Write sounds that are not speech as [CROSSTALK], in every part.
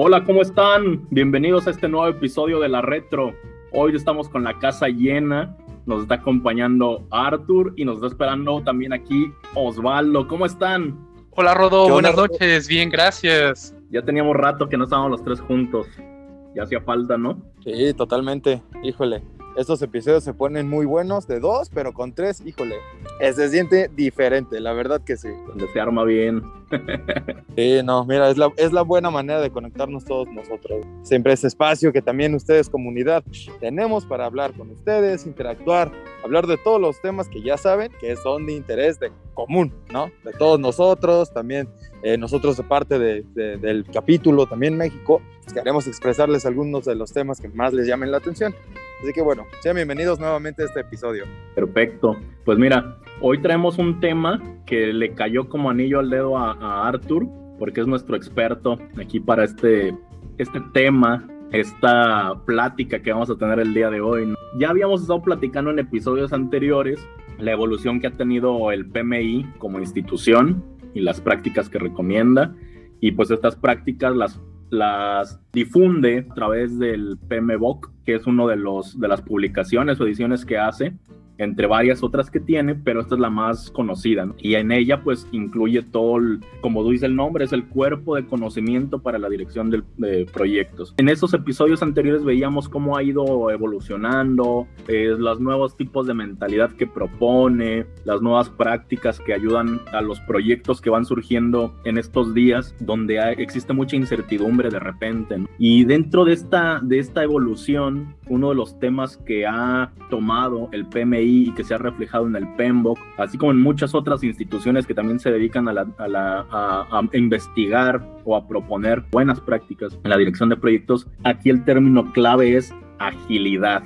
Hola, ¿cómo están? Bienvenidos a este nuevo episodio de La Retro. Hoy estamos con la casa llena. Nos está acompañando Arthur y nos está esperando también aquí Osvaldo. ¿Cómo están? Hola, Rodo. Buenas noches. Bien, gracias. Ya teníamos rato que no estábamos los tres juntos. Ya hacía falta, ¿no? Sí, totalmente. Híjole, estos episodios se ponen muy buenos de dos, pero con tres, híjole, se siente diferente, la verdad que sí. Donde se arma bien. Sí, no, mira, es la, es la buena manera de conectarnos todos nosotros. Siempre ese espacio que también ustedes, comunidad, tenemos para hablar con ustedes, interactuar, hablar de todos los temas que ya saben que son de interés de común, ¿no? De todos nosotros, también eh, nosotros de parte del capítulo, también México, pues queremos expresarles algunos de los temas que más les llamen la atención. Así que bueno, sean bienvenidos nuevamente a este episodio. Perfecto. Pues mira, hoy traemos un tema que le cayó como anillo al dedo a, a Arthur, porque es nuestro experto aquí para este, este tema, esta plática que vamos a tener el día de hoy. Ya habíamos estado platicando en episodios anteriores la evolución que ha tenido el PMI como institución y las prácticas que recomienda. Y pues estas prácticas las las difunde a través del PMBOK, que es uno de los de las publicaciones o ediciones que hace entre varias otras que tiene, pero esta es la más conocida. Y en ella pues incluye todo, como dice el nombre, es el cuerpo de conocimiento para la dirección de, proyectos. En esos episodios anteriores veíamos cómo ha ido evolucionando, eh, los nuevos tipos de mentalidad que propone, las nuevas prácticas que ayudan a los proyectos que van surgiendo en estos días, donde existe mucha incertidumbre de repente. Y dentro de esta, de esta evolución, uno de los temas que ha tomado el PMI y que se ha reflejado en el PEMBOK, así como en muchas otras instituciones que también se dedican a, la, a, investigar o a proponer buenas prácticas en la dirección de proyectos. Aquí el término clave es agilidad.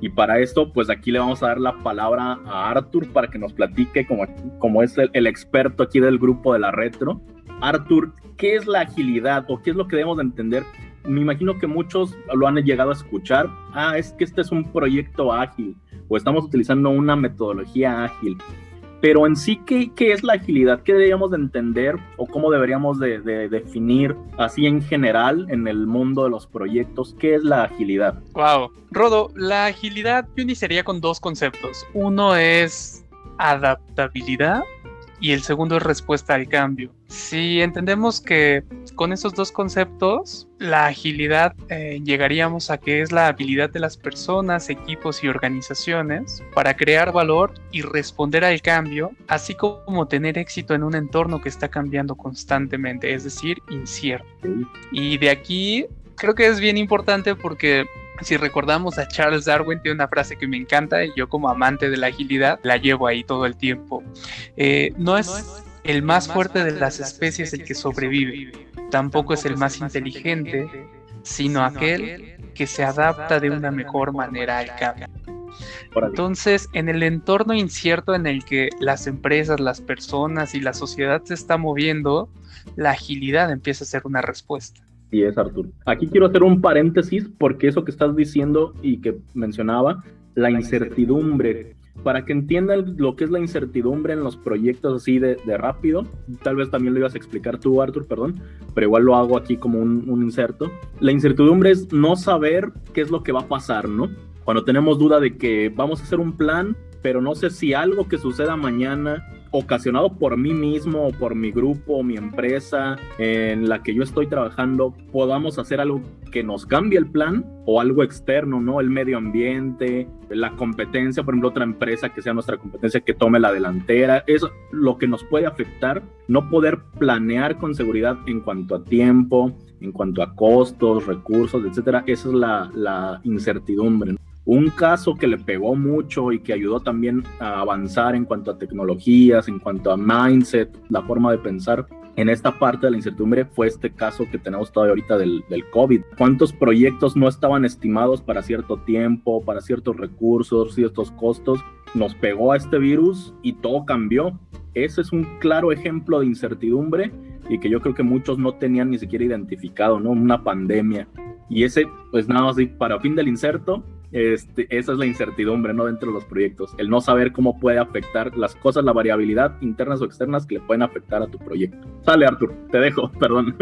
Y para esto, pues aquí le vamos a dar la palabra a Arthur para que nos platique, como, como es el, el experto aquí del grupo de la retro. Arthur, ¿qué es la agilidad o qué es lo que debemos de entender me imagino que muchos lo han llegado a escuchar. Ah, es que este es un proyecto ágil o estamos utilizando una metodología ágil. Pero en sí, ¿qué, qué es la agilidad? ¿Qué deberíamos de entender o cómo deberíamos de, de, definir así en general en el mundo de los proyectos? ¿Qué es la agilidad? Wow. Rodo, la agilidad yo iniciaría con dos conceptos. Uno es adaptabilidad y el segundo es respuesta al cambio. Si entendemos que con esos dos conceptos, la agilidad eh, llegaríamos a que es la habilidad de las personas, equipos y organizaciones para crear valor y responder al cambio, así como tener éxito en un entorno que está cambiando constantemente, es decir, incierto. Y de aquí creo que es bien importante porque si recordamos a Charles Darwin, tiene una frase que me encanta y yo como amante de la agilidad la llevo ahí todo el tiempo. Eh, no es el más fuerte de las especies el que sobrevive, tampoco es el más inteligente, sino aquel que se adapta de una mejor manera al cambio. Entonces, en el entorno incierto en el que las empresas, las personas y la sociedad se está moviendo, la agilidad empieza a ser una respuesta. Sí, es Artur. Aquí quiero hacer un paréntesis porque eso que estás diciendo y que mencionaba, la incertidumbre. Para que entiendan lo que es la incertidumbre en los proyectos así de, rápido, tal vez también lo ibas a explicar tú, Artur, perdón, pero igual lo hago aquí como un, un inserto. La incertidumbre es no saber qué es lo que va a pasar, ¿no? Cuando tenemos duda de que vamos a hacer un plan, pero no sé si algo que suceda mañana ocasionado por mí mismo por mi grupo, mi empresa en la que yo estoy trabajando, podamos hacer algo que nos cambie el plan o algo externo, ¿no? El medio ambiente, la competencia, por ejemplo, otra empresa que sea nuestra competencia que tome la delantera, es lo que nos puede afectar, no poder planear con seguridad en cuanto a tiempo, en cuanto a costos, recursos, etcétera, esa es la, la incertidumbre. Un caso que le pegó mucho y que ayudó también a avanzar en cuanto a tecnologías, en cuanto a mindset, la forma de pensar en esta parte de la incertidumbre fue este caso que tenemos todavía ahorita del, del COVID. ¿Cuántos proyectos no estaban estimados para cierto tiempo, para ciertos recursos, ciertos costos? Nos pegó a este virus y todo cambió. Ese es un claro ejemplo de incertidumbre y que yo creo que muchos no tenían ni siquiera identificado, ¿no? Una pandemia. Y ese, pues nada más para fin del inserto, este, esa es la incertidumbre, ¿no? Dentro de los proyectos, el no saber cómo puede afectar las cosas, la variabilidad internas o externas que le pueden afectar a tu proyecto. Sale, Artur, te dejo, [LAUGHS] perdón.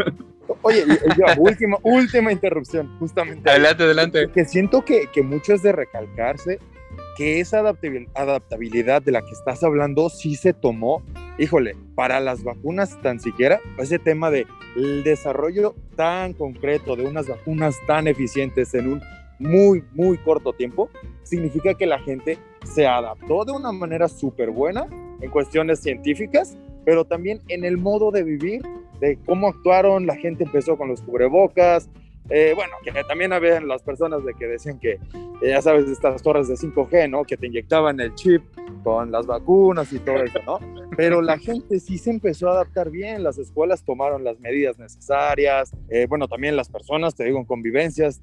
Oye, última, última interrupción, justamente. Adelante, adelante. Que siento que, que mucho es de recalcarse que esa adaptabilidad de la que estás hablando sí se tomó, híjole, para las vacunas tan siquiera, ese tema de el desarrollo tan concreto de unas vacunas tan eficientes en un muy, muy corto tiempo, significa que la gente se adaptó de una manera súper buena en cuestiones científicas, pero también en el modo de vivir, de cómo actuaron, la gente empezó con los cubrebocas, eh, bueno, que también había las personas de que decían que, eh, ya sabes, estas torres de 5G, ¿no? Que te inyectaban el chip con las vacunas y todo eso, ¿no? Pero la gente sí se empezó a adaptar bien, las escuelas tomaron las medidas necesarias, eh, bueno, también las personas, te digo, en convivencias,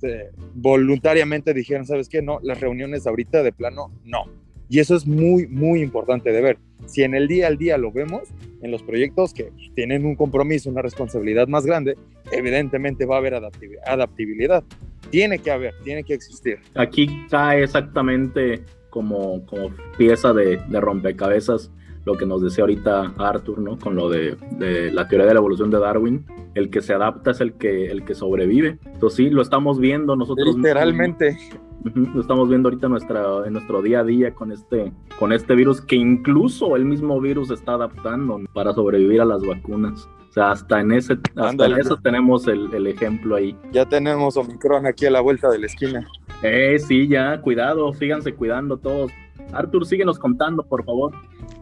voluntariamente dijeron, ¿sabes qué? No, las reuniones ahorita de plano, no. Y eso es muy, muy importante de ver. Si en el día al día lo vemos, en los proyectos que tienen un compromiso, una responsabilidad más grande, evidentemente va a haber adaptabilidad. Tiene que haber, tiene que existir. Aquí cae exactamente como, como pieza de, de rompecabezas lo que nos decía ahorita Arthur, ¿no? Con lo de, de, la teoría de la evolución de Darwin, el que se adapta es el que, el que sobrevive. Entonces sí, lo estamos viendo nosotros. Literalmente. Lo estamos viendo ahorita en, nuestra, en nuestro día a día con este, con este virus que incluso el mismo virus está adaptando para sobrevivir a las vacunas. O sea, hasta en ese, hasta en eso tenemos el, el, ejemplo ahí. Ya tenemos Omicron aquí a la vuelta de la esquina. Eh, sí, ya, cuidado, síganse cuidando todos. Arthur, síguenos contando, por favor.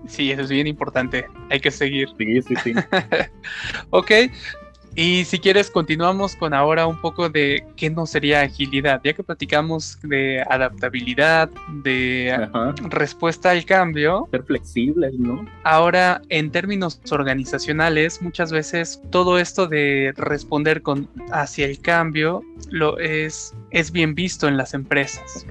Sí, eso es bien importante. Hay que seguir. Sí, sí, sí. [LAUGHS] ok, y si quieres, continuamos con ahora un poco de qué no sería agilidad, ya que platicamos de adaptabilidad, de respuesta al cambio. Ser flexibles, ¿no? Ahora, en términos organizacionales, muchas veces todo esto de responder con hacia el cambio lo es, es bien visto en las empresas.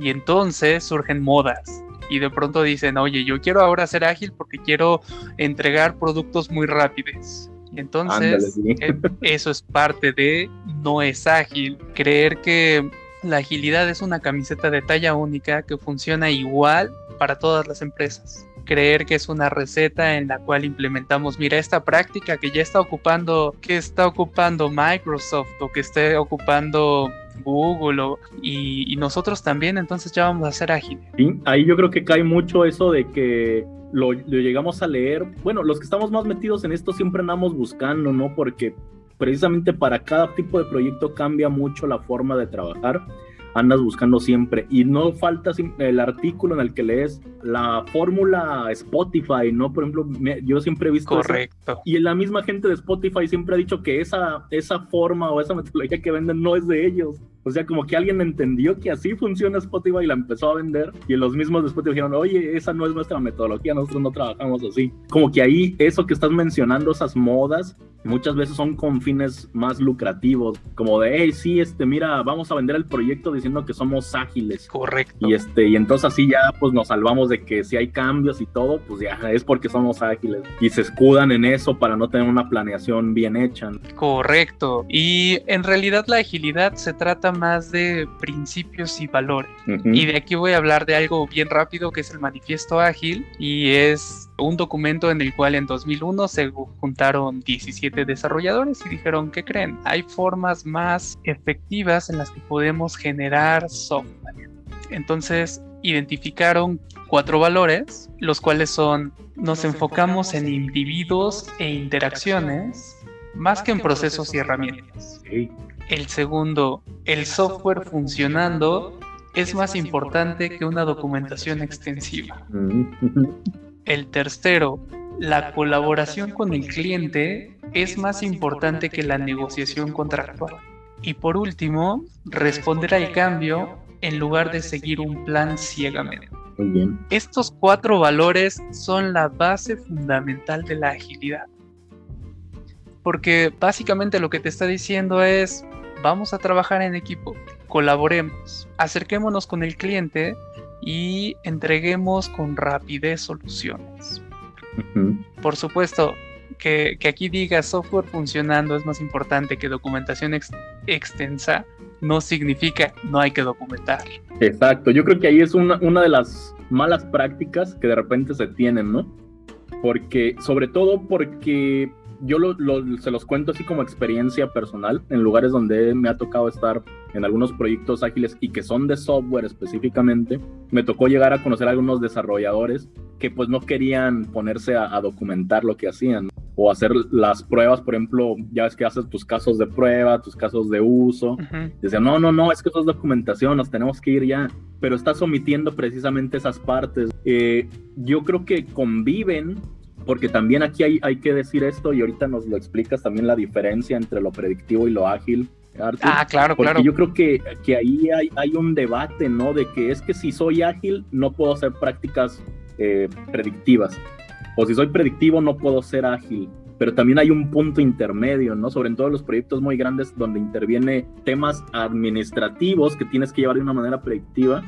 Y entonces surgen modas y de pronto dicen, oye, yo quiero ahora ser ágil porque quiero entregar productos muy rápidos. Entonces, eh, eso es parte de no es ágil. Creer que la agilidad es una camiseta de talla única que funciona igual para todas las empresas. Creer que es una receta en la cual implementamos, mira, esta práctica que ya está ocupando, que está ocupando Microsoft o que esté ocupando Google y, y, nosotros también, entonces ya vamos a ser ágiles. Sí, ahí yo creo que cae mucho eso de que lo, llegamos a leer. Bueno, los que estamos más metidos en esto siempre andamos buscando, ¿no? Porque precisamente para cada tipo de proyecto cambia mucho la forma de trabajar andas buscando siempre y no falta el artículo en el que lees la fórmula Spotify, ¿no? Por ejemplo, yo siempre he visto Correcto. y la misma gente de Spotify siempre ha dicho que esa, esa forma o esa metodología que venden no es de ellos. O sea, como que alguien entendió que así funciona Spotify y la empezó a vender y los mismos de Spotify dijeron, oye, esa no es nuestra metodología, nosotros no trabajamos así. Como que ahí eso que estás mencionando, esas modas, muchas veces son con fines más lucrativos, como de, hey, sí, este, mira, vamos a vender el proyecto diciendo que somos ágiles. Correcto. Y este, y entonces así ya pues nos salvamos de que si hay cambios y todo, pues ya es porque somos ágiles. Y se escudan en eso para no tener una planeación bien hecha. Correcto. Y en realidad la agilidad se trata más de principios y valores. Y de aquí voy a hablar de algo bien rápido que es el manifiesto ágil y es un documento en el cual en 2001 se juntaron 17 desarrolladores y dijeron, ¿qué creen? Hay formas más efectivas en las que podemos generar software. Entonces identificaron cuatro valores, los cuales son, nos, enfocamos, en individuos e interacciones más que en procesos y herramientas. El segundo, el software funcionando es más importante que una documentación extensiva. El tercero, la colaboración con el cliente es más importante que la negociación contractual. Y por último, responder al cambio en lugar de seguir un plan ciegamente. Estos cuatro valores son la base fundamental de la agilidad. Porque básicamente lo que te está diciendo es, vamos a trabajar en equipo, colaboremos, acerquémonos con el cliente y entreguemos con rapidez soluciones. Por supuesto, que, aquí diga software funcionando es más importante que documentación extensa, no significa no hay que documentar. Exacto, yo creo que ahí es una, una de las malas prácticas que de repente se tienen, ¿no? Porque, sobre todo porque yo se los cuento así como experiencia personal en lugares donde me ha tocado estar en algunos proyectos ágiles y que son de software específicamente. Me tocó llegar a conocer a algunos desarrolladores que pues no querían ponerse a, documentar lo que hacían o hacer las pruebas, por ejemplo, ya ves que haces tus casos de prueba, tus casos de uso. Decían, no, no, no, es que eso es documentación, nos tenemos que ir ya, pero estás omitiendo precisamente esas partes. Eh, yo creo que conviven porque también aquí hay, hay que decir esto y ahorita nos lo explicas también la diferencia entre lo predictivo y lo ágil. ah, claro, porque claro. Yo creo que, que ahí hay, hay, un debate, ¿no? De que es que si soy ágil no puedo hacer prácticas eh, predictivas. O si soy predictivo no puedo ser ágil. Pero también hay un punto intermedio, ¿no? Sobre todo los proyectos muy grandes donde interviene temas administrativos que tienes que llevar de una manera predictiva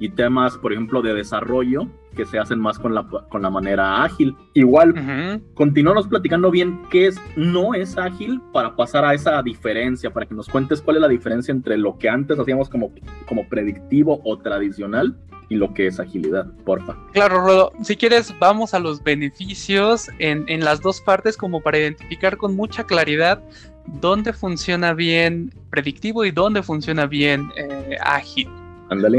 y temas, por ejemplo, de desarrollo que se hacen más con la, con la manera ágil. Igual, continuamos platicando bien qué es, no es ágil para pasar a esa diferencia, para que nos cuentes cuál es la diferencia entre lo que antes hacíamos como, como predictivo o tradicional y lo que es agilidad, porfa. Claro, Rodo. Si quieres, vamos a los beneficios en, en las dos partes como para identificar con mucha claridad dónde funciona bien predictivo y dónde funciona bien eh, ágil.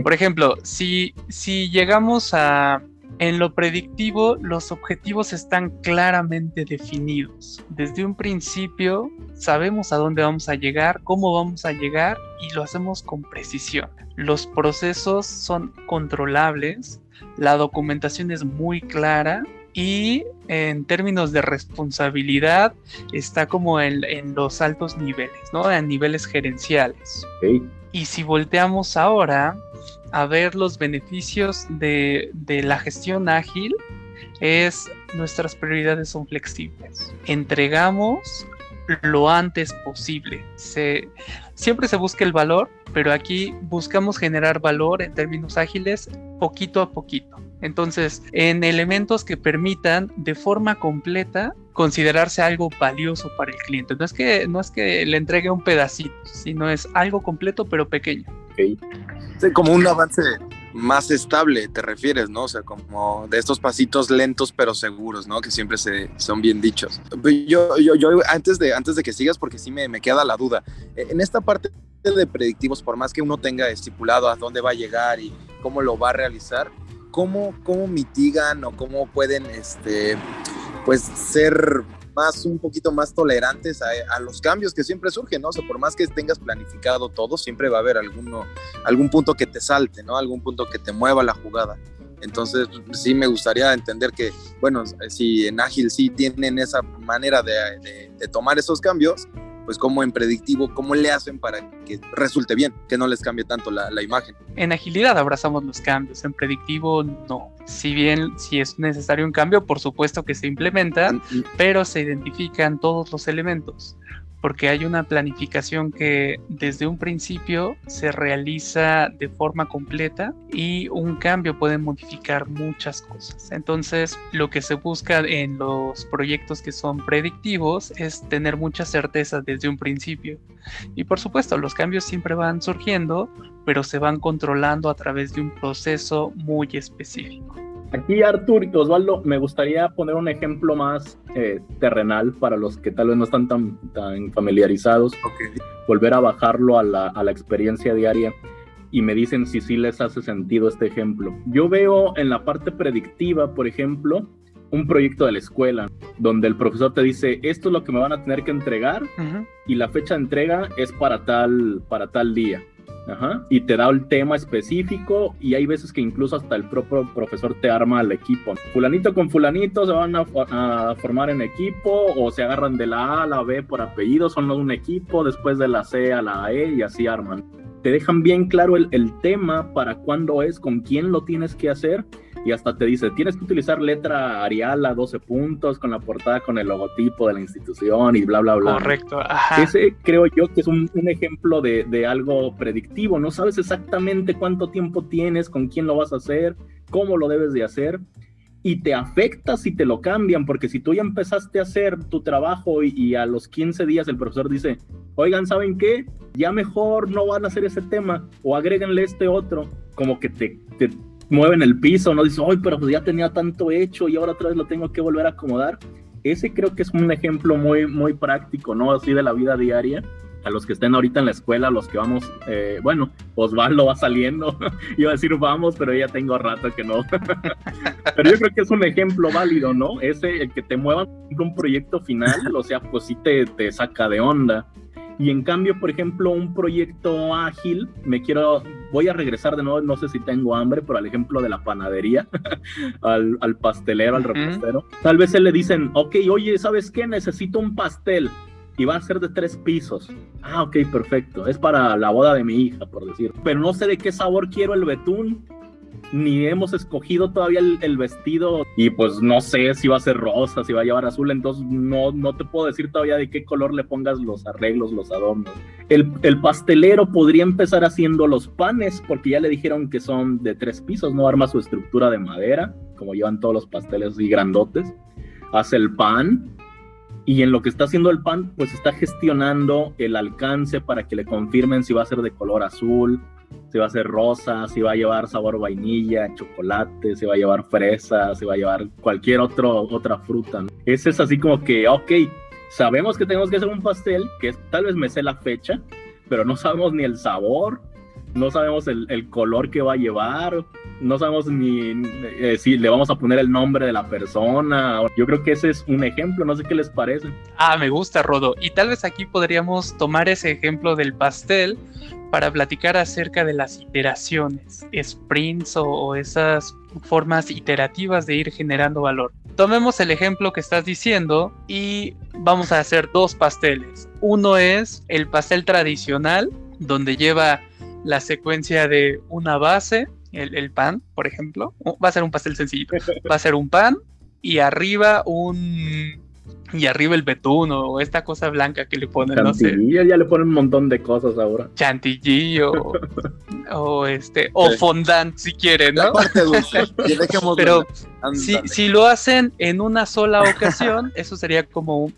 Por ejemplo, si, si llegamos a... En lo predictivo, los objetivos están claramente definidos. Desde un principio sabemos a dónde vamos a llegar, cómo vamos a llegar y lo hacemos con precisión. Los procesos son controlables, la documentación es muy clara y en términos de responsabilidad está como en, los altos niveles, ¿no? En niveles gerenciales. Y si volteamos ahora a ver los beneficios de, la gestión ágil, es nuestras prioridades son flexibles. Entregamos lo antes posible. Siempre se busca el valor, pero aquí buscamos generar valor en términos ágiles poquito a poquito. Entonces, en elementos que permitan de forma completa considerarse algo valioso para el cliente. No es que, no es que le entregue un pedacito, sino es algo completo pero pequeño. Sí, como un avance más estable, te refieres, ¿no? O sea, como de estos pasitos lentos pero seguros, ¿no? Que siempre se, son bien dichos. Yo, yo, yo antes, de, antes de que sigas, porque sí me, me queda la duda, e, en esta parte de predictivos, por más que uno tenga estipulado a dónde va a llegar y cómo lo va a realizar, ¿cómo, cómo mitigan o cómo pueden, este, pues, ser más, un poquito más tolerantes a, los cambios que siempre surgen, ¿no? O por más que tengas planificado todo, siempre va a haber alguno, algún punto que te salte, ¿no? Algún punto que te mueva la jugada. Entonces, sí me gustaría entender que, bueno, si en Ágil sí tienen esa manera de tomar esos cambios, pues como en predictivo, cómo le hacen para que resulte bien, que no les cambie tanto la, la, imagen. En agilidad abrazamos los cambios, en predictivo no. Si bien si es necesario un cambio, por supuesto que se implementa, mm, mm. pero se identifican todos los elementos porque hay una planificación que desde un principio se realiza de forma completa y un cambio puede modificar muchas cosas. Entonces, lo que se busca en los proyectos que son predictivos es tener mucha certeza desde un principio. Y por supuesto, los cambios siempre van surgiendo, pero se van controlando a través de un proceso muy específico. Aquí, Artur y Osvaldo, me gustaría poner un ejemplo más eh, terrenal para los que tal vez no están tan, tan familiarizados. Volver a bajarlo a la, a la, experiencia diaria y me dicen si sí les hace sentido este ejemplo. Yo veo en la parte predictiva, por ejemplo, un proyecto de la escuela donde el profesor te dice esto es lo que me van a tener que entregar y la fecha de entrega es para tal, para tal día y te da el tema específico y hay veces que incluso hasta el propio profesor te arma al equipo. Fulanito con fulanito se van a, formar en equipo o se agarran de la A a la B por apellido, son un equipo, después de la C a la E y así arman. Te dejan bien claro el, el tema para cuándo es, con quién lo tienes que hacer y hasta te dice, tienes que utilizar letra Arial a 12 puntos con la portada con el logotipo de la institución y bla, bla, bla. Correcto. Ese creo yo que es un, ejemplo de, de, algo predictivo, no sabes exactamente cuánto tiempo tienes, con quién lo vas a hacer, cómo lo debes de hacer. Y te afecta si te lo cambian, porque si tú ya empezaste a hacer tu trabajo y, a los 15 días el profesor dice, oigan, ¿saben qué? Ya mejor no van a hacer ese tema o agréguenle este otro, como que te, te mueven el piso, no dice, ay, pero pues ya tenía tanto hecho y ahora otra vez lo tengo que volver a acomodar. ese creo que es un ejemplo muy, muy práctico, ¿no? Así de la vida diaria. A los que estén ahorita en la escuela, los que vamos, eh, bueno, Osvaldo va saliendo, [LAUGHS] iba a decir vamos, pero ya tengo rato que no. [LAUGHS] pero yo creo que es un ejemplo válido, ¿no? Ese, el que te muevan un proyecto final, o sea, pues sí te, te saca de onda. Y en cambio, por ejemplo, un proyecto ágil, me quiero, voy a regresar de nuevo, no sé si tengo hambre, pero al ejemplo de la panadería, [LAUGHS] al, al, pastelero, al repostero. Tal vez se le dicen, ok, oye, ¿sabes qué? Necesito un pastel y va a ser de tres pisos. Ah, ok, perfecto. Es para la boda de mi hija, por decir. Pero no sé de qué sabor quiero el betún ni hemos escogido todavía el, vestido y pues no sé si va a ser rosa, si va a llevar azul, entonces no, no te puedo decir todavía de qué color le pongas los arreglos, los adornos. El, el, pastelero podría empezar haciendo los panes porque ya le dijeron que son de tres pisos, no arma su estructura de madera, como llevan todos los pasteles y grandotes, hace el pan. Y en lo que está haciendo el pan, pues está gestionando el alcance para que le confirmen si va a ser de color azul, si va a ser rosa, si va a llevar sabor vainilla, chocolate, si va a llevar fresa, si va a llevar cualquier otro, otra fruta. Ese es así como que, ok, sabemos que tenemos que hacer un pastel, que tal vez me sé la fecha, pero no sabemos ni el sabor, no sabemos el, el color que va a llevar, no sabemos ni eh, si le vamos a poner el nombre de la persona. Yo creo que ese es un ejemplo, no sé qué les parece. Ah, me gusta, Rodo. Y tal vez aquí podríamos tomar ese ejemplo del pastel para platicar acerca de las iteraciones, sprints o, o esas formas iterativas de ir generando valor. Tomemos el ejemplo que estás diciendo y vamos a hacer dos pasteles. Uno es el pastel tradicional, donde lleva la secuencia de una base, el, pan, por ejemplo. Va a ser un pastel sencillito. [LAUGHS] Va a ser un pan y arriba un y arriba el betún o esta cosa blanca que le ponen, no sé. ya le ponen un montón de cosas ahora. Chantilly o, [LAUGHS] este, o fondant si quieren, ¿no? [LAUGHS] Pero si, si, lo hacen en una sola ocasión, [LAUGHS] eso sería como,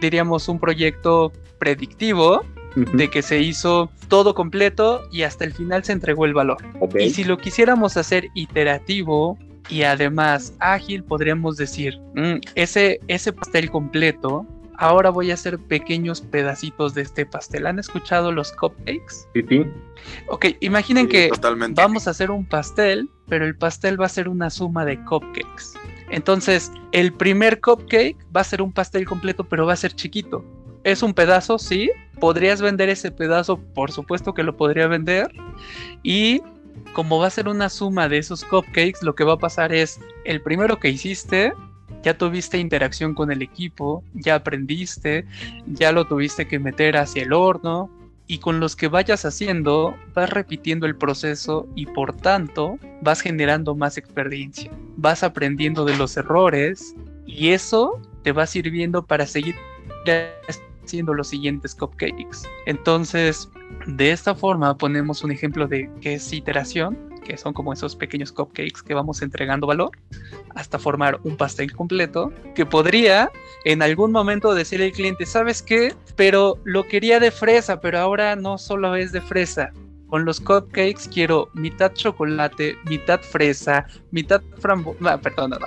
diríamos, un proyecto predictivo de que se hizo todo completo y hasta el final se entregó el valor. Y si lo quisiéramos hacer iterativo y además ágil, podríamos decir, mm, ese, ese pastel completo, ahora voy a hacer pequeños pedacitos de este pastel. ¿Han escuchado los cupcakes? Sí, sí. Ok, imaginen que vamos a hacer un pastel, pero el pastel va a ser una suma de cupcakes. Entonces, el primer cupcake va a ser un pastel completo, pero va a ser chiquito. Es un pedazo, sí. Podrías vender ese pedazo, por supuesto que lo podría vender. Y como va a ser una suma de esos cupcakes, lo que va a pasar es el primero que hiciste, ya tuviste interacción con el equipo, ya aprendiste, ya lo tuviste que meter hacia el horno y con los que vayas haciendo vas repitiendo el proceso y por tanto vas generando más experiencia, vas aprendiendo de los errores y eso te va sirviendo para seguir haciendo los siguientes cupcakes. Entonces, de esta forma ponemos un ejemplo de qué es iteración, que son como esos pequeños cupcakes que vamos entregando valor, hasta formar un pastel completo, que podría en algún momento decirle al cliente, ¿sabes qué? Pero lo quería de fresa, pero ahora no solo es de fresa, con los cupcakes quiero mitad chocolate, mitad fresa, mitad frambuesa, perdón, no,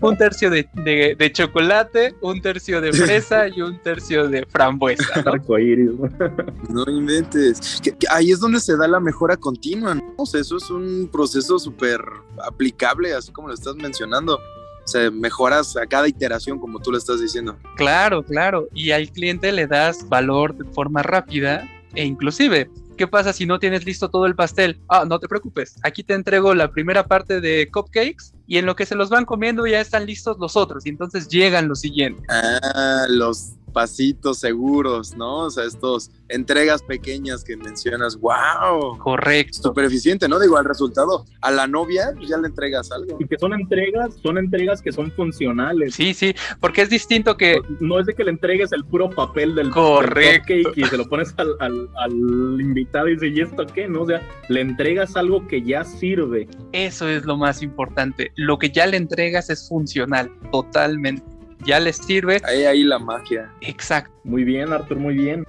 [LAUGHS] un tercio de, chocolate, un tercio de fresa y un tercio de frambuesa. ¿no? inventes. ahí es donde se da la mejora continua. ¿no? eso es un proceso súper aplicable, así como lo estás mencionando. O sea, mejoras a cada iteración, como tú lo estás diciendo. Claro, claro. Y al cliente le das valor de forma rápida e inclusive ¿Qué pasa si no tienes listo todo el pastel? Ah, no te preocupes. Aquí te entrego la primera parte de cupcakes y en lo que se los van comiendo ya están listos los otros y entonces llegan los siguientes. Ah, los pasitos seguros, ¿no? O sea, estos entregas pequeñas que mencionas, wow. Correcto. Súper eficiente, ¿no? Digo, al resultado, a la novia pues ya le entregas algo. Y que son entregas, son entregas que son funcionales. Sí, sí, porque es distinto que... No es de que le entregues el puro papel del, Correcto. y se lo pones al, al, al invitado y dice, ¿y esto qué? ¿No? O sea, le entregas algo que ya sirve. Eso es lo más importante. Lo que ya le entregas es funcional, totalmente ya les sirve. Ahí, ahí la magia. Exacto. Muy bien, Arthur, muy bien.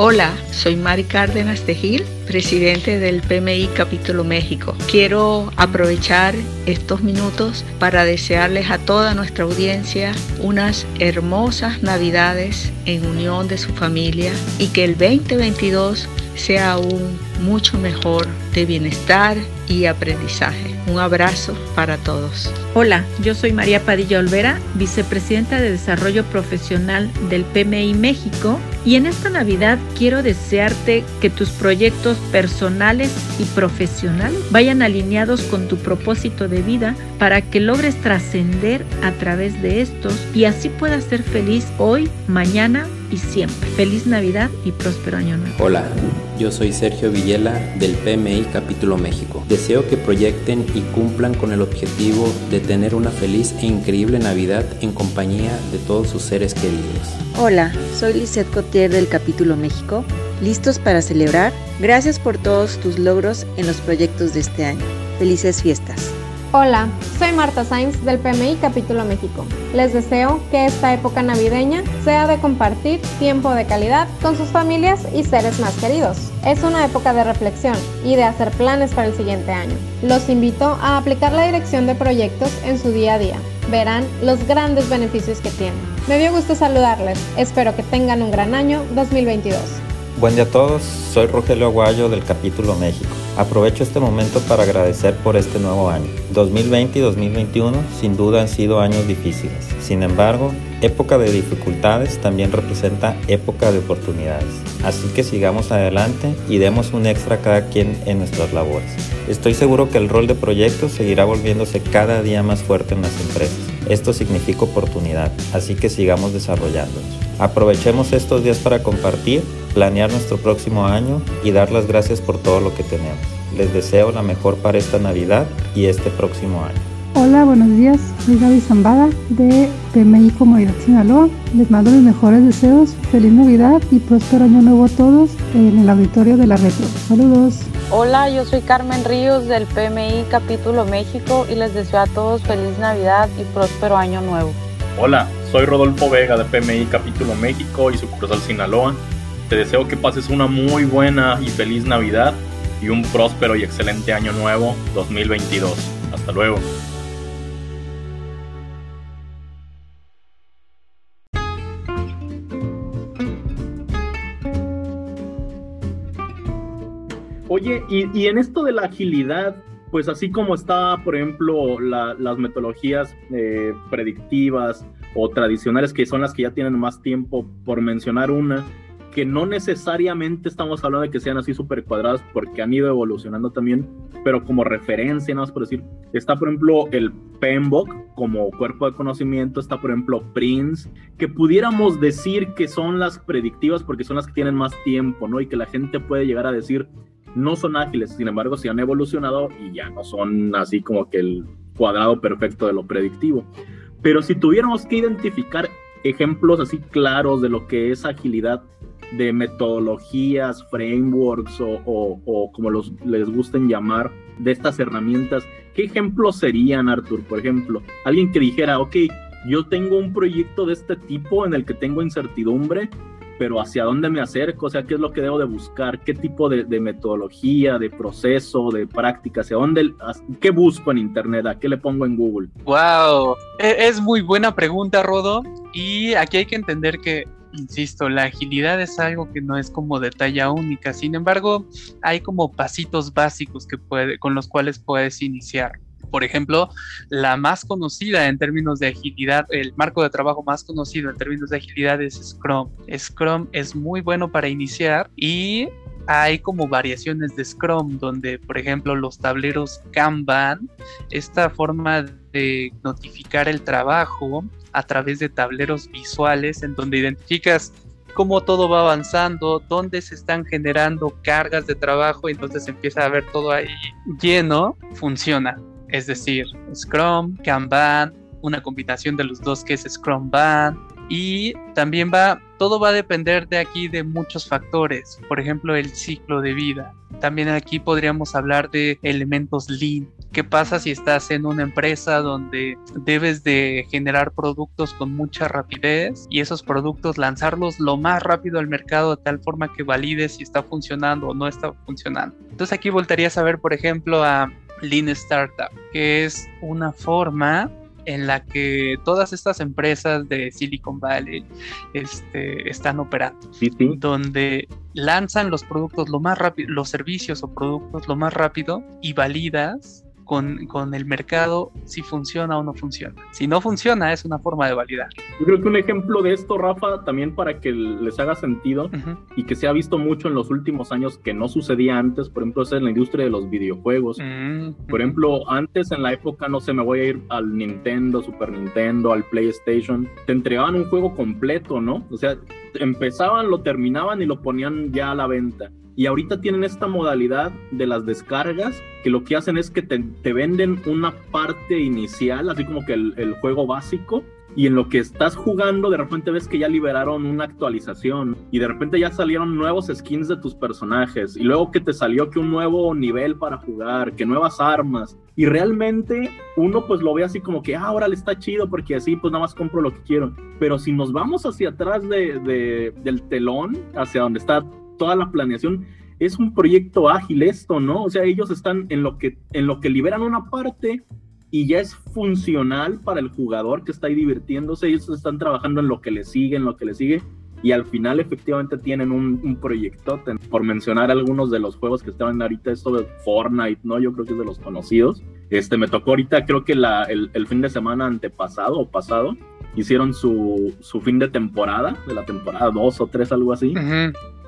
Hola, soy Mari Cárdenas de Gil, presidente del PMI Capítulo México. Quiero aprovechar estos minutos para desearles a toda nuestra audiencia unas hermosas navidades en unión de su familia y que el 2022 sea aún mucho mejor de bienestar y aprendizaje. Un abrazo para todos. Hola, yo soy María Padilla Olvera, vicepresidenta de Desarrollo Profesional del PMI México y en esta Navidad quiero desearte que tus proyectos personales y profesionales vayan alineados con tu propósito de vida para que logres trascender a través de estos y así puedas ser feliz hoy, mañana y siempre. Feliz Navidad y próspero año nuevo. Hola, yo soy Sergio Villela del PMI Capítulo México. Deseo que proyecten y cumplan con el objetivo de tener una feliz e increíble Navidad en compañía de todos sus seres queridos. Hola, soy Lizeth Cotier del Capítulo México. ¿Listos para celebrar? Gracias por todos tus logros en los proyectos de este año. Felices fiestas. Hola, soy Marta Sainz del PMI Capítulo México. Les deseo que esta época navideña sea de compartir tiempo de calidad con sus familias y seres más queridos. Es una época de reflexión y de hacer planes para el siguiente año. Los invito a aplicar la dirección de proyectos en su día a día. Verán los grandes beneficios que tienen. Me dio gusto saludarles. Espero que tengan un gran año 2022. Buen día a todos, soy Rogelio Aguayo del Capítulo México. Aprovecho este momento para agradecer por este nuevo año. 2020 y 2021 sin duda han sido años difíciles. Sin embargo, época de dificultades también representa época de oportunidades. Así que sigamos adelante y demos un extra a cada quien en nuestras labores. Estoy seguro que el rol de proyectos seguirá volviéndose cada día más fuerte en las empresas. Esto significa oportunidad, así que sigamos desarrollándonos. Aprovechemos estos días para compartir, planear nuestro próximo año y dar las gracias por todo lo que tenemos. Les deseo la mejor para esta Navidad y este próximo año. Hola, buenos días. Soy Gaby Zambada de PMI Comunidad Sinaloa. Les mando mis mejores deseos. Feliz Navidad y próspero año nuevo a todos en el auditorio de la Retro. Saludos. Hola, yo soy Carmen Ríos del PMI Capítulo México y les deseo a todos feliz Navidad y próspero año nuevo. Hola, soy Rodolfo Vega de PMI Capítulo México y sucursal Sinaloa. Te deseo que pases una muy buena y feliz Navidad y un próspero y excelente año nuevo 2022. Hasta luego. Oye, y, en esto de la agilidad, pues así como está, por ejemplo, las metodologías eh, predictivas o tradicionales, que son las que ya tienen más tiempo, por mencionar una, que no necesariamente estamos hablando de que sean así súper cuadradas, porque han ido evolucionando también, pero como referencia, nada más por decir, está por ejemplo el PMBOK como cuerpo de conocimiento, está por ejemplo Prince, que pudiéramos decir que son las predictivas porque son las que tienen más tiempo, ¿no? Y que la gente puede llegar a decir, no son ágiles, sin embargo, sí han evolucionado y ya no son así como que el cuadrado perfecto de lo predictivo. Pero si tuviéramos que identificar ejemplos así claros de lo que es agilidad, de metodologías, frameworks o, como los, les gusten llamar, de estas herramientas, ¿qué ejemplos serían, Arthur? Por ejemplo, alguien que dijera, ok, yo tengo un proyecto de este tipo en el que tengo incertidumbre, pero hacia dónde me acerco, o sea, qué es lo que debo de buscar, qué tipo de, metodología, de proceso, de práctica, hacia dónde, qué busco en Internet, a qué le pongo en Google. Wow, e, es muy buena pregunta, Rodo, y aquí hay que entender que insisto, la agilidad es algo que no es como de talla única, sin embargo, hay como pasitos básicos que puede, con los cuales puedes iniciar. Por ejemplo, la más conocida en términos de agilidad, el marco de trabajo más conocido en términos de agilidad es Scrum. Scrum es muy bueno para iniciar y hay como variaciones de Scrum donde, por ejemplo, los tableros Kanban, esta forma de notificar el trabajo a través de tableros visuales en donde identificas cómo todo va avanzando, dónde se están generando cargas de trabajo, entonces empieza a ver todo ahí lleno, funciona es decir, Scrum, Kanban, una combinación de los dos que es Scrum Ban y también va todo va a depender de aquí de muchos factores, por ejemplo, el ciclo de vida. También aquí podríamos hablar de elementos lean. ¿Qué pasa si estás en una empresa donde debes de generar productos con mucha rapidez y esos productos lanzarlos lo más rápido al mercado de tal forma que valides si está funcionando o no está funcionando? Entonces aquí voltarías a ver, por ejemplo, a Lean Startup, que es una forma en la que todas estas empresas de Silicon Valley este, están operando, donde lanzan los productos lo más rápido, los servicios o productos lo más rápido y validas con, el mercado si funciona o no funciona. Si no funciona, es una forma de validar. Yo creo que un ejemplo de esto, Rafa, también para que les haga sentido y que se ha visto mucho en los últimos años que no sucedía antes, por ejemplo, es en la industria de los videojuegos. Mm, por ejemplo, antes en la época, no sé, me voy a ir al Nintendo, Super Nintendo, al PlayStation, te entregaban un juego completo, ¿no? O sea, empezaban, lo terminaban y lo ponían ya a la venta. Y ahorita tienen esta modalidad de las descargas, que lo que hacen es que te, venden una parte inicial, así como que el, juego básico, y en lo que estás jugando de repente ves que ya liberaron una actualización y de repente ya salieron nuevos skins de tus personajes y luego que te salió que un nuevo nivel para jugar, que nuevas armas y realmente uno pues lo ve así como que ah, ahora le está chido porque así pues nada más compro lo que quiero, pero si nos vamos hacia atrás de, del telón, hacia donde está toda la planeación. Es un proyecto ágil esto, ¿no? O sea, ellos están en lo que, en lo que liberan una parte y ya es funcional para el jugador que está ahí divirtiéndose. Ellos están trabajando en lo que le sigue, en lo que le sigue. Y al final efectivamente tienen un, un proyectote. Por mencionar algunos de los juegos que estaban ahorita, esto de Fortnite, ¿no? Yo creo que es de los conocidos. Este, me tocó ahorita, creo que el, fin de semana antepasado o pasado, hicieron su, su, fin de temporada, de la temporada 2 o 3, algo así.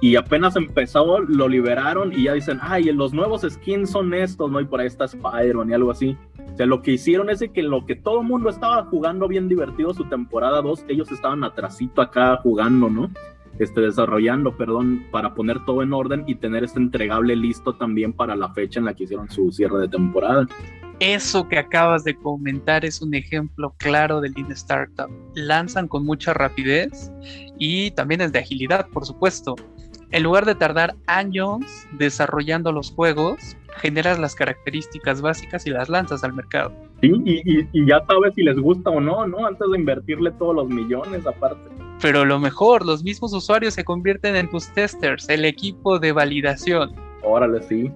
Y apenas empezó, lo liberaron y ya dicen, ay, los nuevos skins son estos, ¿no? Y por ahí está Spider-Man y algo así. O sea, lo que hicieron es que lo que todo el mundo estaba jugando bien divertido su temporada 2, ellos estaban atrasito acá jugando, ¿no? Este, desarrollando, perdón, para poner todo en orden y tener este entregable listo también para la fecha en la que hicieron su cierre de temporada. Eso que acabas de comentar es un ejemplo claro de Lean Startup. Lanzan con mucha rapidez y también es de agilidad, por supuesto. En lugar de tardar años desarrollando los juegos, generas las características básicas y las lanzas al mercado. Sí, y, y, ya sabes si les gusta o no, ¿no? Antes de invertirle todos los millones aparte. Pero lo mejor, los mismos usuarios se convierten en tus testers, el equipo de validación. Órale, sí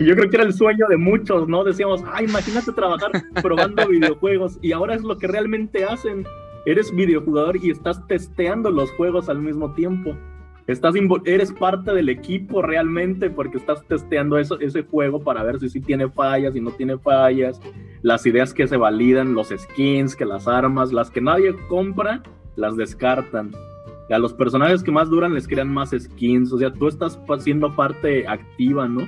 que yo creo que era el sueño de muchos, ¿no? Decíamos, ay, imagínate trabajar [LAUGHS] probando videojuegos y ahora es lo que realmente hacen. Eres videojugador y estás testeando los juegos al mismo tiempo. Estás eres parte del equipo realmente porque estás testeando eso, ese juego para ver si sí tiene fallas, y no tiene fallas, las ideas que se validan, los skins, que las armas, las que nadie compra, las descartan. A los personajes que más duran les crean más skins, o sea, tú estás siendo parte activa, ¿no?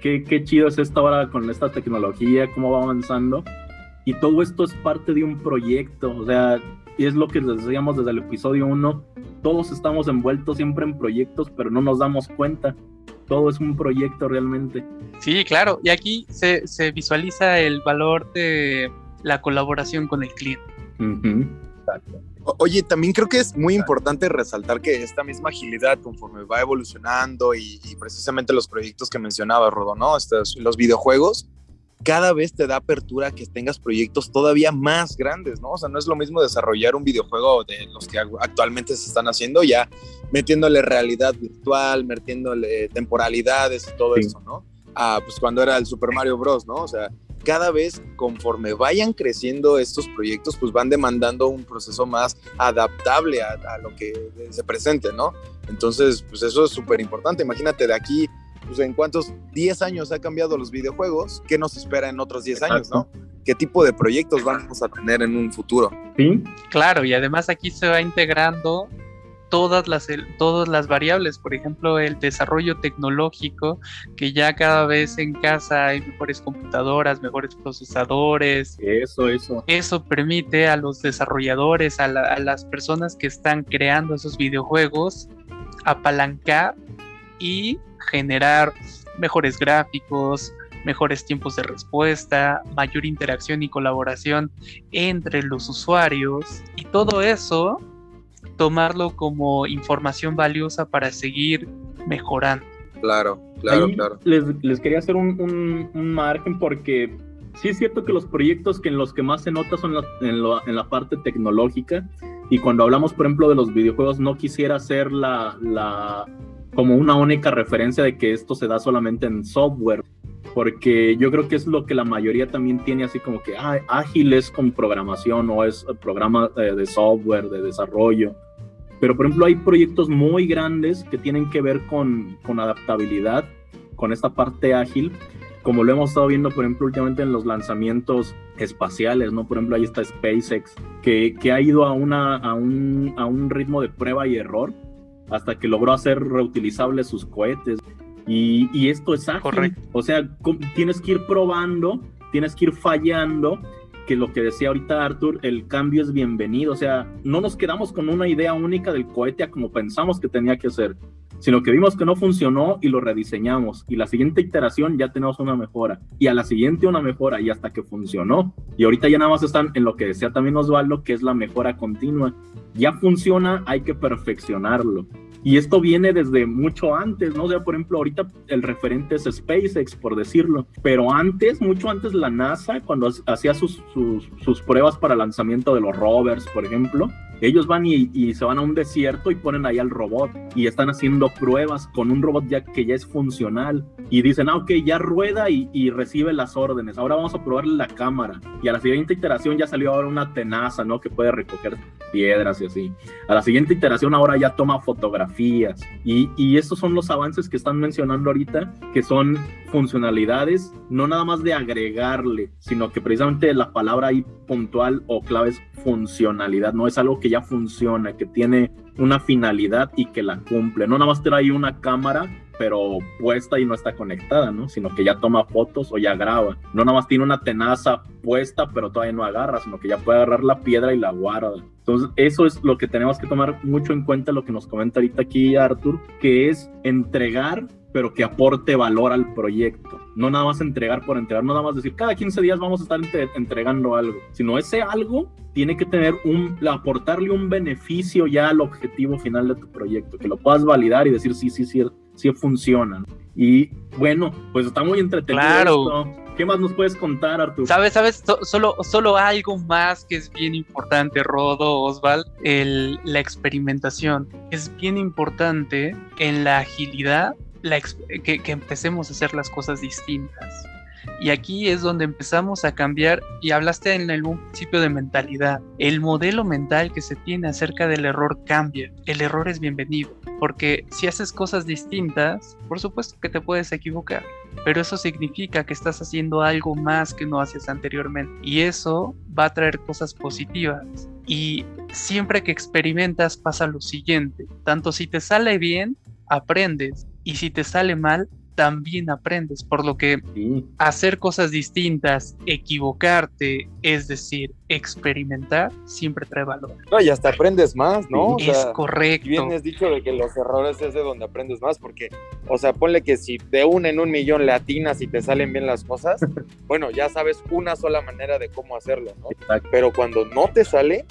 qué, chido es esto ahora con esta tecnología, cómo va avanzando. Y todo esto es parte de un proyecto, o sea, y es lo que les decíamos desde el episodio 1, todos estamos envueltos siempre en proyectos, pero no nos damos cuenta. Todo es un proyecto realmente. Sí, claro, y aquí se, se visualiza el valor de la colaboración con el cliente. Exacto. Oye, también creo que es muy importante resaltar que esta misma agilidad, conforme va evolucionando y, precisamente los proyectos que mencionaba Rodo, ¿no? Estos, los videojuegos, cada vez te da apertura a que tengas proyectos todavía más grandes, ¿no? O sea, no es lo mismo desarrollar un videojuego de los que actualmente se están haciendo ya, metiéndole realidad virtual, metiéndole temporalidades y todo eso, ¿no? Ah, pues cuando era el Super Mario Bros, ¿no? O sea, cada vez conforme vayan creciendo estos proyectos, pues van demandando un proceso más adaptable a, lo que se presente, ¿no? Entonces, pues eso es súper importante. Imagínate de aquí, pues en cuántos 10 años ha cambiado los videojuegos, ¿qué nos espera en otros 10 años, no? ¿Qué tipo de proyectos vamos a tener en un futuro? Sí. Claro, y además aquí se va integrando todas las, todas las variables, por ejemplo, el desarrollo tecnológico, que ya cada vez en casa hay mejores computadoras, mejores procesadores. Eso, eso. Eso permite a los desarrolladores, a, a las personas que están creando esos videojuegos, apalancar y generar mejores gráficos, mejores tiempos de respuesta, mayor interacción y colaboración entre los usuarios y todo eso tomarlo como información valiosa para seguir mejorando. Claro, claro, Ahí claro. Les, les quería hacer un, un- un margen porque sí es cierto que los proyectos que en los que más se nota son la- en, lo- en la parte tecnológica y cuando hablamos, por ejemplo, de los videojuegos, no quisiera hacer la, la como una única referencia de que esto se da solamente en software, porque yo creo que es lo que la mayoría también tiene así como que ah, ágil es con programación o es programa eh, de software, de desarrollo. Pero, por ejemplo, hay proyectos muy grandes que tienen que ver con, con adaptabilidad, con esta parte ágil, como lo hemos estado viendo, por ejemplo, últimamente en los lanzamientos espaciales, ¿no? Por ejemplo, ahí está SpaceX, que, que ha ido a, una, a, un, a un ritmo de prueba y error hasta que logró hacer reutilizables sus cohetes. Y, y esto es ágil. Correcto. O sea, tienes que ir probando, tienes que ir fallando, que lo que decía ahorita Arthur, el cambio es bienvenido. O sea, no nos quedamos con una idea única del cohete a como pensamos que tenía que ser, sino que vimos que no funcionó y lo rediseñamos. Y la siguiente iteración ya tenemos una mejora. Y a la siguiente una mejora y hasta que funcionó. Y ahorita ya nada más están en lo que decía también Osvaldo, que es la mejora continua. Ya funciona, hay que perfeccionarlo. Y esto viene desde mucho antes, ¿no? O sea, por ejemplo, ahorita el referente es SpaceX, por decirlo. Pero antes, mucho antes, la NASA, cuando ha- hacía sus, sus, pruebas para lanzamiento de los rovers, por ejemplo, ellos van y, y se van a un desierto y ponen ahí al robot y están haciendo pruebas con un robot ya que ya es funcional y dicen, ah, ok, ya rueda y, y recibe las órdenes. Ahora vamos a probarle la cámara. Y a la siguiente iteración ya salió ahora una tenaza, ¿no? Que puede recoger piedras y así. A la siguiente iteración ahora ya toma fotografías. Y, y estos son los avances que están mencionando ahorita, que son funcionalidades, no nada más de agregarle, sino que precisamente la palabra ahí puntual o clave es funcionalidad, no es algo que ya funciona, que tiene una finalidad y que la cumple. No nada más trae una cámara pero puesta y no está conectada, ¿no? Sino que ya toma fotos o ya graba. No nada más tiene una tenaza puesta, pero todavía no agarra, sino que ya puede agarrar la piedra y la guarda. Entonces, eso es lo que tenemos que tomar mucho en cuenta, lo que nos comenta ahorita aquí Arthur, que es entregar, pero que aporte valor al proyecto. No nada más entregar por entregar, no nada más decir, cada 15 días vamos a estar entre- entregando algo, sino ese algo tiene que tener un, aportarle un beneficio ya al objetivo final de tu proyecto, que lo puedas validar y decir, sí, sí, sí, sí funciona. Y bueno, pues está muy entretenido Claro. esto. ¿Qué más nos puedes contar, Artur? ¿Sabes? ¿Sabes? So- solo, solo algo más que es bien importante, Rodo, Osval, el, la experimentación. Es bien importante en la agilidad la que, que empecemos a hacer las cosas distintas. Y aquí es donde empezamos a cambiar, y hablaste en algún principio de mentalidad. El modelo mental que se tiene acerca del error cambia. El error es bienvenido, porque si haces cosas distintas, por supuesto que te puedes equivocar pero eso significa que estás haciendo algo más que no hacías anteriormente y eso va a traer cosas positivas y siempre que experimentas pasa lo siguiente, tanto si te sale bien, aprendes y si te sale mal, también aprendes, por lo que Sí. hacer cosas distintas, equivocarte, es decir, experimentar, siempre trae valor. No, y hasta aprendes más, ¿no? O es correcto. bien es dicho de que los errores es de donde aprendes más, porque, o sea, ponle que si de un en un millón le atinas y te salen bien las cosas, [LAUGHS] bueno, ya sabes una sola manera de cómo hacerlo, ¿no? Exacto. Pero cuando no te sale,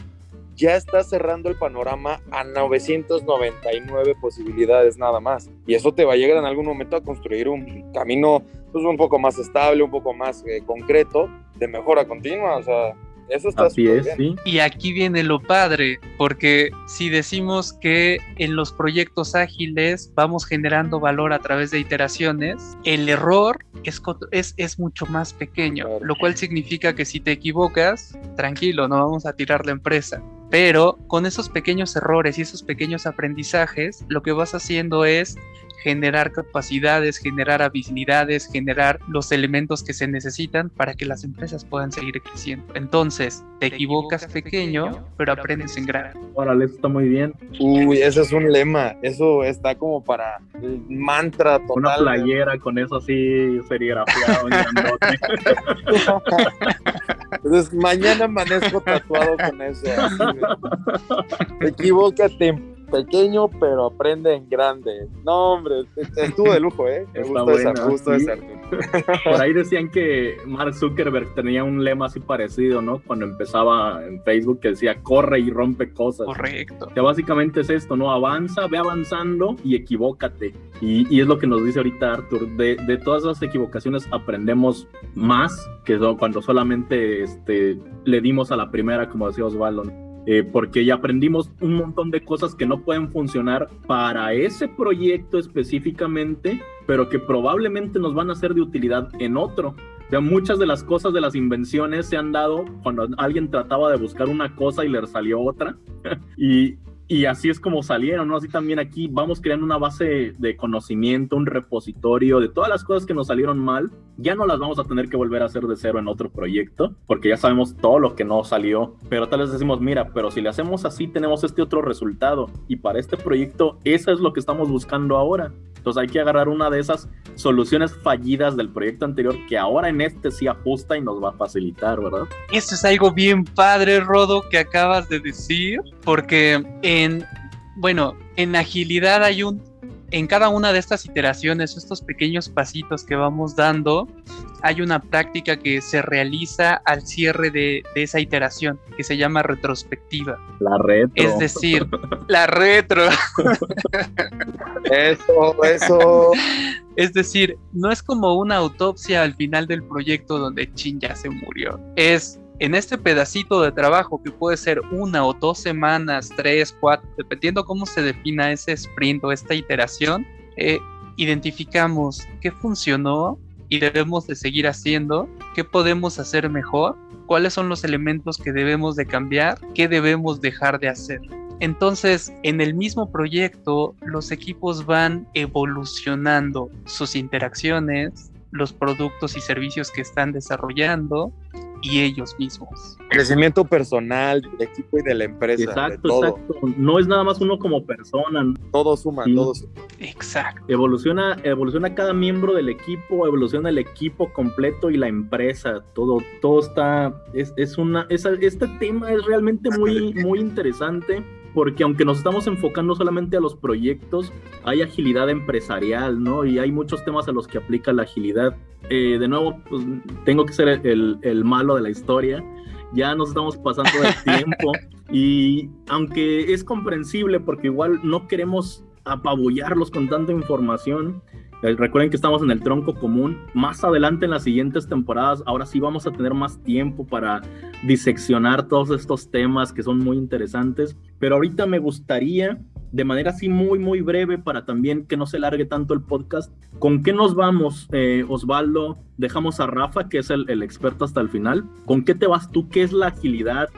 ya estás cerrando el panorama a 999 posibilidades nada más. Y eso te va a llegar en algún momento a construir un camino pues, un poco más estable, un poco más eh, concreto, de mejora continua. O sea, eso está Así es, bien. sí. Y aquí viene lo padre, porque si decimos que en los proyectos ágiles vamos generando valor a través de iteraciones, el error es, es, es mucho más pequeño, Claro. lo cual significa que si te equivocas, tranquilo, no vamos a tirar la empresa. Pero con esos pequeños errores y esos pequeños aprendizajes, lo que vas haciendo es generar capacidades, generar habilidades, generar los elementos que se necesitan para que las empresas puedan seguir creciendo. Entonces, te equivocas pequeño, pero aprendes en grande. Órale, eso está muy bien. Uy, ese es un lema. Eso está como para el mantra total. Una playera con eso así serigrafiado. [LAUGHS] [LAUGHS] Entonces, mañana amanezco tatuado con eso. así. [LAUGHS] Equivócate, pequeño, pero aprende en grande. No, hombre, estuvo de lujo, ¿eh? Me gustó esa, esa, Por ahí decían que Mark Zuckerberg tenía un lema así parecido, ¿no? Cuando empezaba en Facebook que decía, corre y rompe cosas. Correcto. Que básicamente es esto, ¿no? Avanza, ve avanzando y equivócate. Y, y es lo que nos dice ahorita Arthur. De, de todas esas equivocaciones aprendemos más que cuando solamente este, le dimos a la primera, como decía Osvaldo. Eh, porque ya aprendimos un montón de cosas que no pueden funcionar para ese proyecto específicamente, pero que probablemente nos van a ser de utilidad en otro. O muchas de las cosas de las invenciones se han dado cuando alguien trataba de buscar una cosa y le salió otra. [LAUGHS] y, y así es como salieron, ¿no? Así también aquí vamos creando una base de conocimiento, un repositorio de todas las cosas que nos salieron mal. Ya no las vamos a tener que volver a hacer de cero en otro proyecto, porque ya sabemos todo lo que no salió. Pero tal vez decimos, mira, pero si le hacemos así, tenemos este otro resultado. Y para este proyecto, eso es lo que estamos buscando ahora. Entonces hay que agarrar una de esas soluciones fallidas del proyecto anterior que ahora en este sí ajusta y nos va a facilitar, ¿verdad? Eso es algo bien padre, Rodo, que acabas de decir, porque en, bueno, en agilidad hay un en cada una de estas iteraciones, estos pequeños pasitos que vamos dando, hay una práctica que se realiza al cierre de, esa iteración, que se llama retrospectiva. La retro. Es decir, la retro. eso, eso. [LAUGHS] Es decir, no es como una autopsia al final del proyecto donde Chin ya se murió. Es en este pedacito de trabajo que puede ser una o dos semanas, tres, cuatro, dependiendo cómo se defina ese sprint o esta iteración, eh, identificamos qué funcionó y debemos de seguir haciendo, qué podemos hacer mejor, cuáles son los elementos que debemos de cambiar, qué debemos dejar de hacer. Entonces, en el mismo proyecto, los equipos van evolucionando sus interacciones, los productos y servicios que están desarrollando y ellos mismos. Crecimiento personal del equipo y de la empresa. Exacto, exacto. No es nada más uno como persona. Todo suma, todo suma. Exacto. Evoluciona, evoluciona cada miembro del equipo, evoluciona el equipo completo y la empresa. Todo, todo está. Es, es una. este tema es realmente muy, muy interesante porque aunque nos estamos enfocando solamente a los proyectos, hay agilidad empresarial, ¿no? Y hay muchos temas a los que aplica la agilidad. Eh, de nuevo, pues, tengo que ser el, el, malo de la historia. Ya nos estamos pasando el [LAUGHS] tiempo y aunque es comprensible porque igual no queremos apabullarlos con tanta información, Recuerden que estamos en el tronco común. Más adelante en las siguientes temporadas, ahora sí vamos a tener más tiempo para diseccionar todos estos temas que son muy interesantes. Pero ahorita me gustaría, de manera así muy, muy breve, para también que no se largue tanto el podcast, ¿con qué nos vamos, eh, Osvaldo? Dejamos a Rafa, que es el, experto hasta el final. ¿Con qué te vas tú? ¿Qué es la agilidad?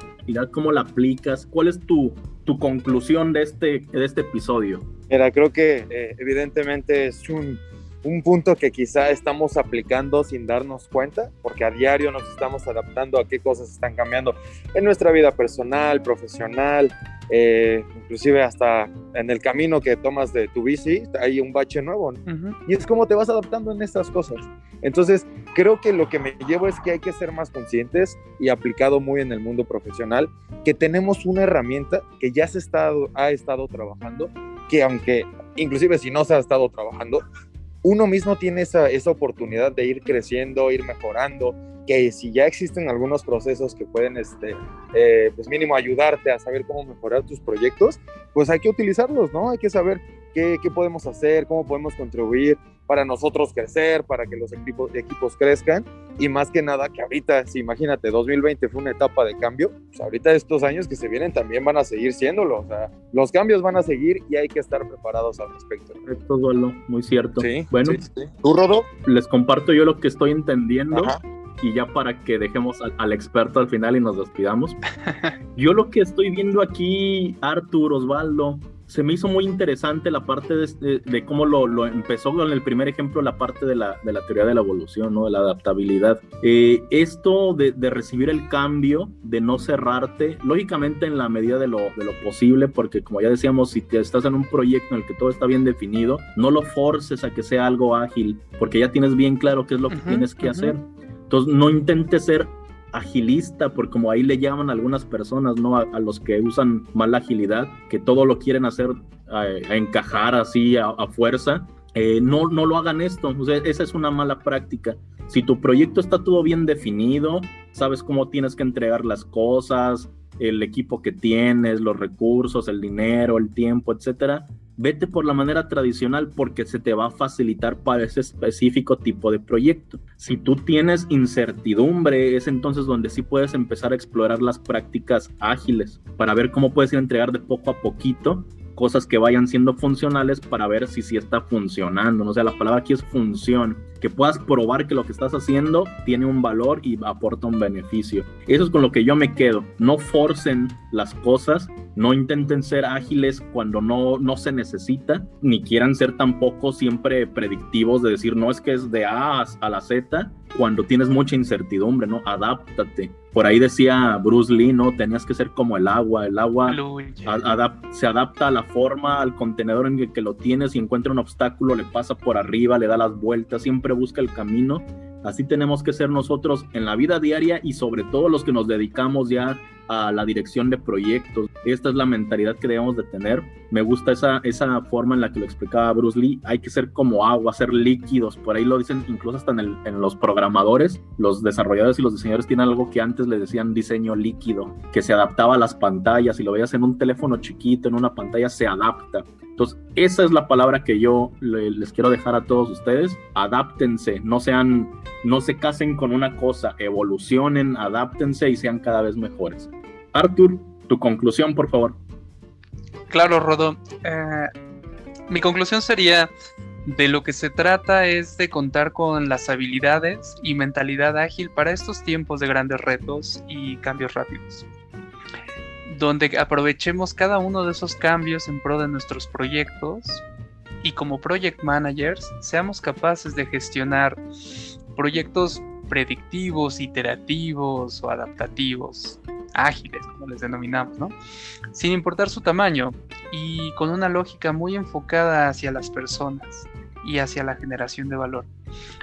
¿Cómo la aplicas? ¿Cuál es tu, tu conclusión de este, de este episodio? Mira, creo que eh, evidentemente es un un punto que quizá estamos aplicando sin darnos cuenta, porque a diario nos estamos adaptando a qué cosas están cambiando en nuestra vida personal, profesional, eh, inclusive hasta en el camino que tomas de tu bici, hay un bache nuevo. Y es como te vas adaptando en estas cosas. Entonces, creo que lo que me llevo es que hay que ser más conscientes y aplicado muy en el mundo profesional, que tenemos una herramienta que ya se ha estado trabajando, que aunque inclusive si no se ha estado trabajando, uno mismo tiene esa, esa oportunidad de ir creciendo, ir mejorando, que si ya existen algunos procesos que pueden, este, eh, pues mínimo ayudarte a saber cómo mejorar tus proyectos, pues hay que utilizarlos, ¿no? Hay que saber qué, qué podemos hacer, cómo podemos contribuir para nosotros crecer, para que los equipos, equipos crezcan y más que nada que ahorita, si imagínate, 2020 fue una etapa de cambio, pues ahorita estos años que se vienen también van a seguir siéndolo, o sea, los cambios van a seguir y hay que estar preparados al respecto. Esto duelo, muy cierto. Sí, bueno, ¿tú Rodo? Les comparto yo lo que estoy entendiendo. y ya para que dejemos al, al, experto al final y nos despidamos. [LAUGHS] Yo lo que estoy viendo aquí, Artur, Osvaldo, se me hizo muy interesante la parte de, de, cómo lo, lo, empezó con el primer ejemplo, la parte de la, de la teoría de la evolución, ¿no? de la adaptabilidad. Eh, esto de, de, recibir el cambio, de no cerrarte, lógicamente en la medida de lo, de lo posible, porque como ya decíamos, si te estás en un proyecto en el que todo está bien definido, no lo forces a que sea algo ágil, porque ya tienes bien claro qué es lo que uh -huh, tienes que uh -huh. hacer. Entonces, no intentes ser agilista, por como ahí le llaman algunas personas, ¿no? A, los que usan mal agilidad, que todo lo quieren hacer a, encajar así a, fuerza. Eh, no, no lo hagan esto, esa es una mala práctica. Si tu proyecto está todo bien definido, sabes cómo tienes que entregar las cosas, el equipo que tienes, los recursos, el dinero, el tiempo, etcétera, vete por la manera tradicional porque se te va a facilitar para ese específico tipo de proyecto. Si tú tienes incertidumbre, es entonces donde sí puedes empezar a explorar las prácticas ágiles para ver cómo puedes ir a entregar de poco a poquito cosas que vayan siendo funcionales para ver si sí está funcionando. O sea, la palabra aquí es función, que puedas probar que lo que estás haciendo tiene un valor y aporta un beneficio. Eso es con lo que yo me quedo. No forcen las cosas, no intenten ser ágiles cuando no, no se necesita, ni quieran ser tampoco siempre predictivos de decir, no es que es de A a la Z, cuando tienes mucha incertidumbre, ¿no? Adáptate. Por ahí decía Bruce Lee, ¿no? Tenías que ser como el agua. El agua se adapta a la forma, al contenedor en el que lo tienes y encuentra un obstáculo, le pasa por arriba, le da las vueltas, siempre busca el camino. Así tenemos que ser nosotros en la vida diaria y sobre todo los que nos dedicamos ya a la dirección de proyectos. Esta es la mentalidad que debemos de tener. Me gusta esa, esa forma en la que lo explicaba Bruce Lee. Hay que ser como agua, ser líquidos. Por ahí lo dicen incluso hasta en, los programadores. Los desarrolladores y los diseñadores tienen algo que antes le decían diseño líquido, que se adaptaba a las pantallas. Si lo veías en un teléfono chiquito, en una pantalla, se adapta. Entonces, esa es la palabra que yo les quiero dejar a todos ustedes. Adáptense, no sean, no se casen con una cosa, evolucionen, adáptense y sean cada vez mejores. Arthur, tu conclusión, por favor. Claro, Rodo. Eh, mi conclusión sería, de lo que se trata es de contar con las habilidades y mentalidad ágil para estos tiempos de grandes retos y cambios rápidos. Donde aprovechemos cada uno de esos cambios en pro de nuestros proyectos y como project managers seamos capaces de gestionar proyectos predictivos, iterativos o adaptativos, ágiles, como les denominamos, ¿no? Sin importar su tamaño y con una lógica muy enfocada hacia las personas y hacia la generación de valor.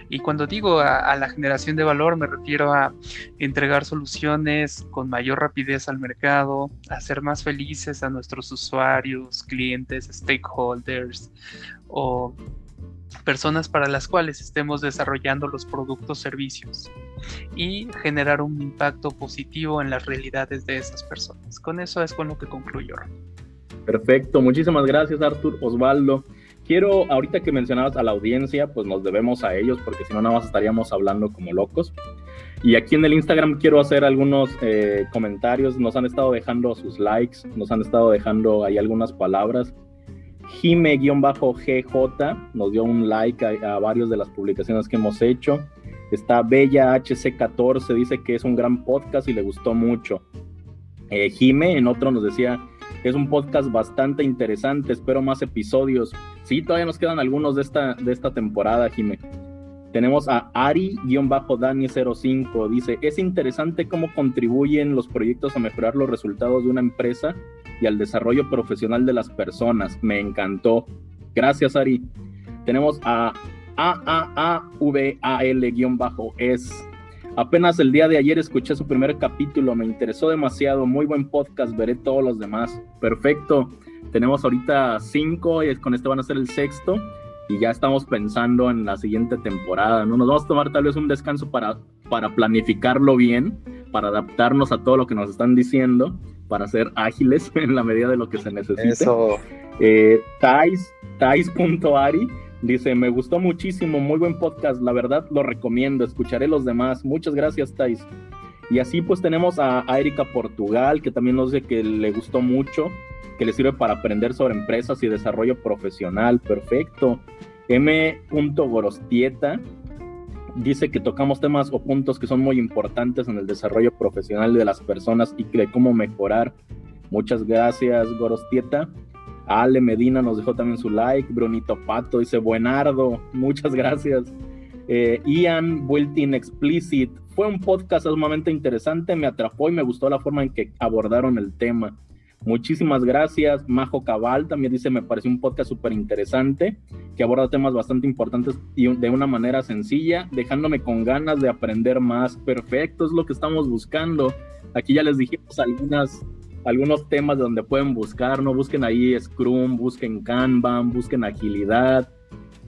Y cuando digo a, la generación de valor me refiero a entregar soluciones con mayor rapidez al mercado, hacer más felices a nuestros usuarios, clientes, stakeholders o personas para las cuales estemos desarrollando los productos servicios y generar un impacto positivo en las realidades de esas personas. Con eso es con lo que concluyo. Perfecto, muchísimas gracias Artur, Osvaldo. Quiero, ahorita que mencionabas a la audiencia, pues nos debemos a ellos porque si no nada más estaríamos hablando como locos. Y aquí en el Instagram quiero hacer algunos eh, comentarios, nos han estado dejando sus likes, nos han estado dejando ahí algunas palabras. Jime-GJ nos dio un like a, a varias de las publicaciones que hemos hecho. Está Bella HC14, dice que es un gran podcast y le gustó mucho. Eh, Jime en otro nos decía, es un podcast bastante interesante, espero más episodios. Sí, todavía nos quedan algunos de esta, de esta temporada, Jime. Tenemos a Ari-Dani05, dice, es interesante cómo contribuyen los proyectos a mejorar los resultados de una empresa y al desarrollo profesional de las personas. Me encantó. Gracias, Ari. Tenemos a AAAVAL-es. Apenas el día de ayer escuché su primer capítulo, me interesó demasiado, muy buen podcast, veré todos los demás. Perfecto, tenemos ahorita cinco y con este van a ser el sexto y ya estamos pensando en la siguiente temporada, ¿no? Nos vamos a tomar tal vez un descanso para, para planificarlo bien, para adaptarnos a todo lo que nos están diciendo, para ser ágiles [LAUGHS] en la medida de lo que se necesite. Eso. Eh, Tais, Tais.ari Dice, me gustó muchísimo, muy buen podcast, la verdad lo recomiendo, escucharé los demás. Muchas gracias, Thais. Y así pues tenemos a, Erika Portugal, que también nos dice que le gustó mucho, que le sirve para aprender sobre empresas y desarrollo profesional. Perfecto. M. Gorostieta dice que tocamos temas o puntos que son muy importantes en el desarrollo profesional de las personas y de cómo mejorar. Muchas gracias, Gorostieta. Ale Medina nos dejó también su like. Brunito Pato dice buenardo. Muchas gracias. Eh, Ian Wilting Explicit. Fue un podcast sumamente interesante. Me atrapó y me gustó la forma en que abordaron el tema. Muchísimas gracias. Majo Cabal también dice, me pareció un podcast súper interesante que aborda temas bastante importantes y de una manera sencilla, dejándome con ganas de aprender más. Perfecto, es lo que estamos buscando. Aquí ya les dijimos algunas, algunos temas donde pueden buscar, ¿no? Busquen ahí Scrum, busquen Kanban, busquen agilidad.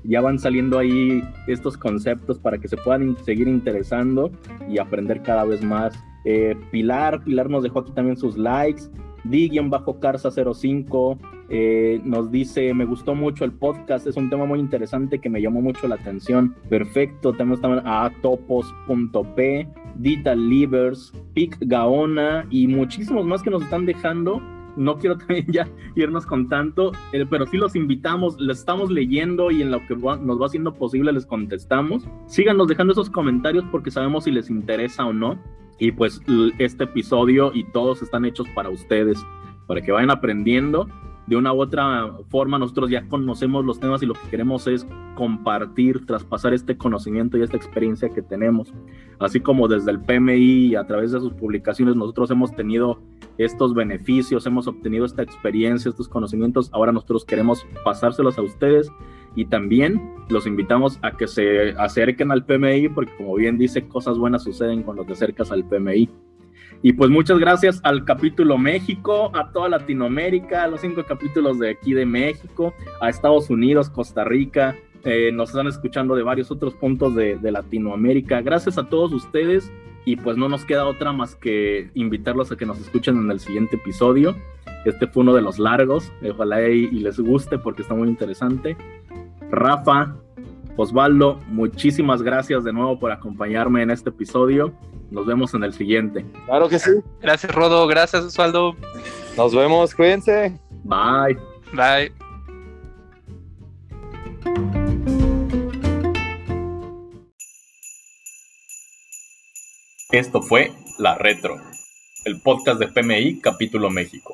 Ya van saliendo ahí estos conceptos para que se puedan seguir interesando y aprender cada vez más. Eh, Pilar, Pilar nos dejó aquí también sus likes. Di-Carza05 eh, nos dice, me gustó mucho el podcast, es un tema muy interesante que me llamó mucho la atención. Perfecto, tenemos también a topos.p, Dita Livers, Pic Gaona y muchísimos más que nos están dejando. No quiero [LAUGHS] también ya irnos con tanto, eh, pero sí los invitamos, les estamos leyendo y en lo que nos va siendo posible les contestamos. Síganos dejando esos comentarios porque sabemos si les interesa o no. Y pues este episodio y todos están hechos para ustedes, para que vayan aprendiendo. De una u otra forma, nosotros ya conocemos los temas y lo que queremos es compartir, traspasar este conocimiento y esta experiencia que tenemos. Así como desde el PMI y a través de sus publicaciones nosotros hemos tenido estos beneficios, hemos obtenido esta experiencia, estos conocimientos, ahora nosotros queremos pasárselos a ustedes y también los invitamos a que se acerquen al PMI porque como bien dice, cosas buenas suceden cuando te acercas al PMI. Y pues muchas gracias al capítulo México, a toda Latinoamérica, a los cinco capítulos de aquí de México, a Estados Unidos, Costa Rica, eh, nos están escuchando de varios otros puntos de, de, Latinoamérica. Gracias a todos ustedes y pues no nos queda otra más que invitarlos a que nos escuchen en el siguiente episodio. Este fue uno de los largos, ojalá y, y les guste porque está muy interesante. Rafa, Osvaldo, muchísimas gracias de nuevo por acompañarme en este episodio. Nos vemos en el siguiente. Claro que sí. Gracias, Rodo. Gracias, Osvaldo. Nos vemos. Cuídense. Bye. Bye. Esto fue La Retro, el podcast de PMI Capítulo México.